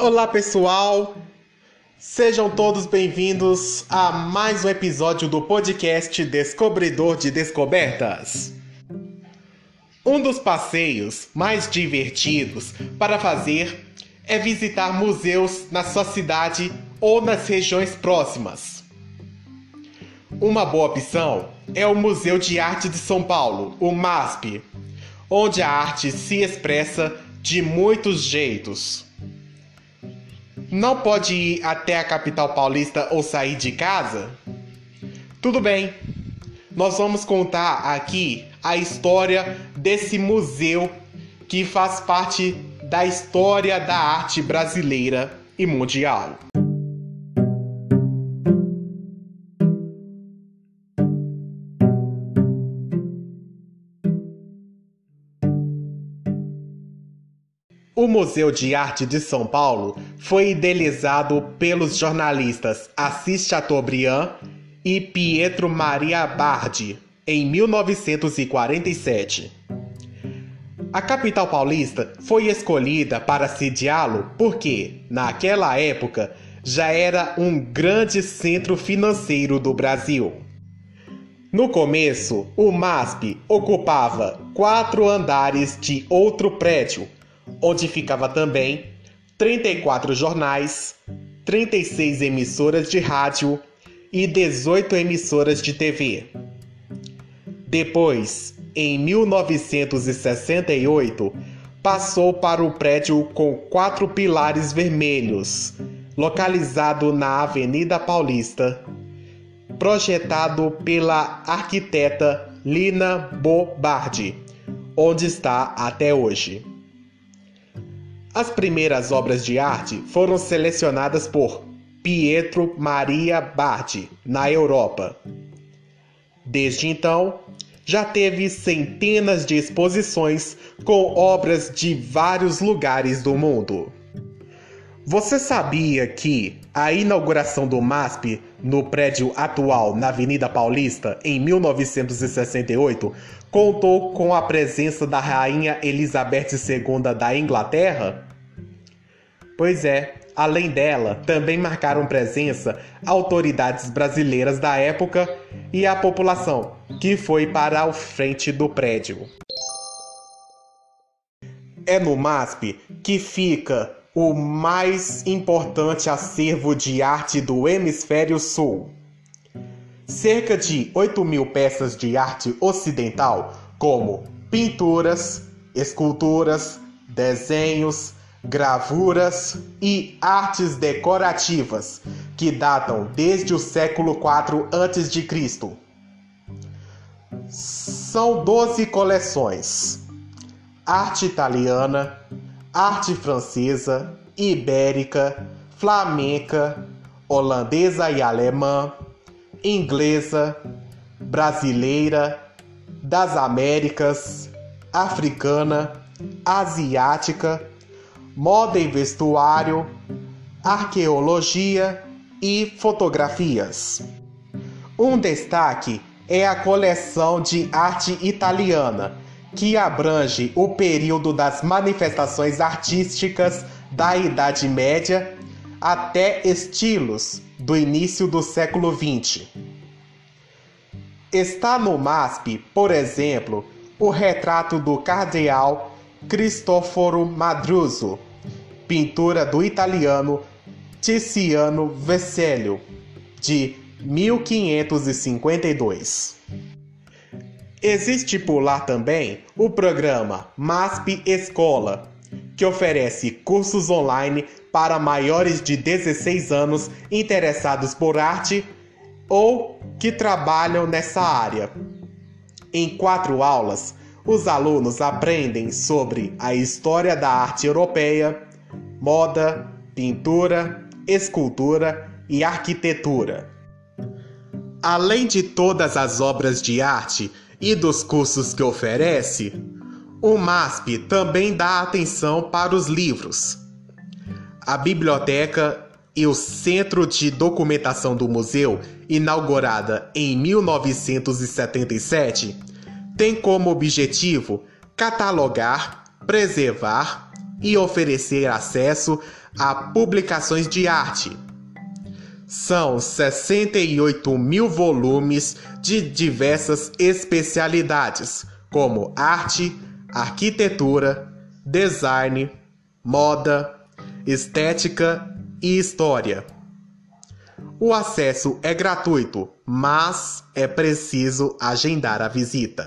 Olá, pessoal! Sejam todos bem-vindos a mais um episódio do podcast Descobridor de Descobertas. Um dos passeios mais divertidos para fazer é visitar museus na sua cidade ou nas regiões próximas. Uma boa opção é o Museu de Arte de São Paulo, o MASP, onde a arte se expressa de muitos jeitos. Não pode ir até a capital paulista ou sair de casa? Tudo bem. Nós vamos contar aqui a história desse museu que faz parte da história da arte brasileira e mundial. O Museu de Arte de São Paulo foi idealizado pelos jornalistas Assis Chateaubriand e Pietro Maria Bardi em 1947. A capital paulista foi escolhida para sediá-lo porque, naquela época, já era um grande centro financeiro do Brasil. No começo, o MASP ocupava quatro andares de outro prédio onde ficava também 34 jornais, 36 emissoras de rádio e 18 emissoras de TV. Depois, em 1968, passou para o prédio com quatro pilares vermelhos, localizado na Avenida Paulista, projetado pela arquiteta Lina Bobardi, onde está até hoje. As primeiras obras de arte foram selecionadas por Pietro Maria Bardi na Europa. Desde então, já teve centenas de exposições com obras de vários lugares do mundo. Você sabia que a inauguração do MASP no prédio atual na Avenida Paulista em 1968 contou com a presença da Rainha Elizabeth II da Inglaterra? Pois é, além dela, também marcaram presença autoridades brasileiras da época e a população, que foi para a frente do prédio. É no MASP que fica o mais importante acervo de arte do Hemisfério Sul cerca de 8 mil peças de arte ocidental, como pinturas, esculturas, desenhos, gravuras e artes decorativas, que datam desde o século IV a.C. São 12 coleções: arte italiana, arte francesa, ibérica, flamenca, holandesa e alemã inglesa, brasileira, das Américas, africana, asiática, moda e vestuário, arqueologia e fotografias. Um destaque é a coleção de arte italiana, que abrange o período das manifestações artísticas da Idade Média até estilos do início do século XX. Está no MASP, por exemplo, o retrato do cardeal Cristoforo Madruzzo, pintura do italiano Tiziano Vesselio, de 1552. Existe por lá também o programa MASP Escola, que oferece cursos online para maiores de 16 anos interessados por arte ou que trabalham nessa área. Em quatro aulas, os alunos aprendem sobre a história da arte europeia, moda, pintura, escultura e arquitetura. Além de todas as obras de arte e dos cursos que oferece, o MASP também dá atenção para os livros. A biblioteca e o Centro de Documentação do Museu, inaugurada em 1977, tem como objetivo catalogar, preservar e oferecer acesso a publicações de arte. São 68 mil volumes de diversas especialidades, como arte, arquitetura, design, moda, estética e história. O acesso é gratuito, mas é preciso agendar a visita.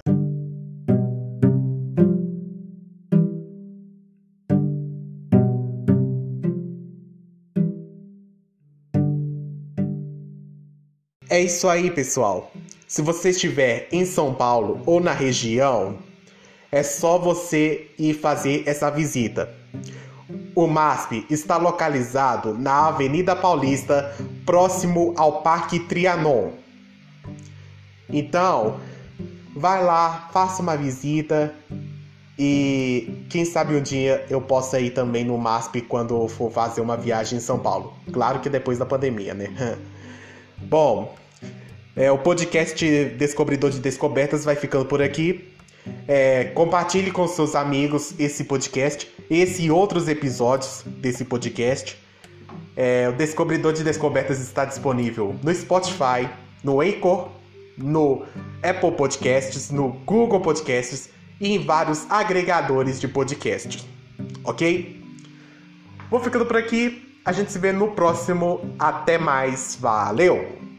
É isso aí, pessoal. Se você estiver em São Paulo ou na região, é só você ir fazer essa visita. O MASP está localizado na Avenida Paulista, próximo ao Parque Trianon. Então, vai lá, faça uma visita e quem sabe um dia eu possa ir também no MASP quando for fazer uma viagem em São Paulo. Claro que depois da pandemia, né? Bom, é, o podcast Descobridor de Descobertas vai ficando por aqui. É, compartilhe com seus amigos esse podcast, esse e outros episódios desse podcast. É, o Descobridor de Descobertas está disponível no Spotify, no Anchor, no Apple Podcasts, no Google Podcasts e em vários agregadores de podcast. Ok? Vou ficando por aqui. A gente se vê no próximo. Até mais. Valeu!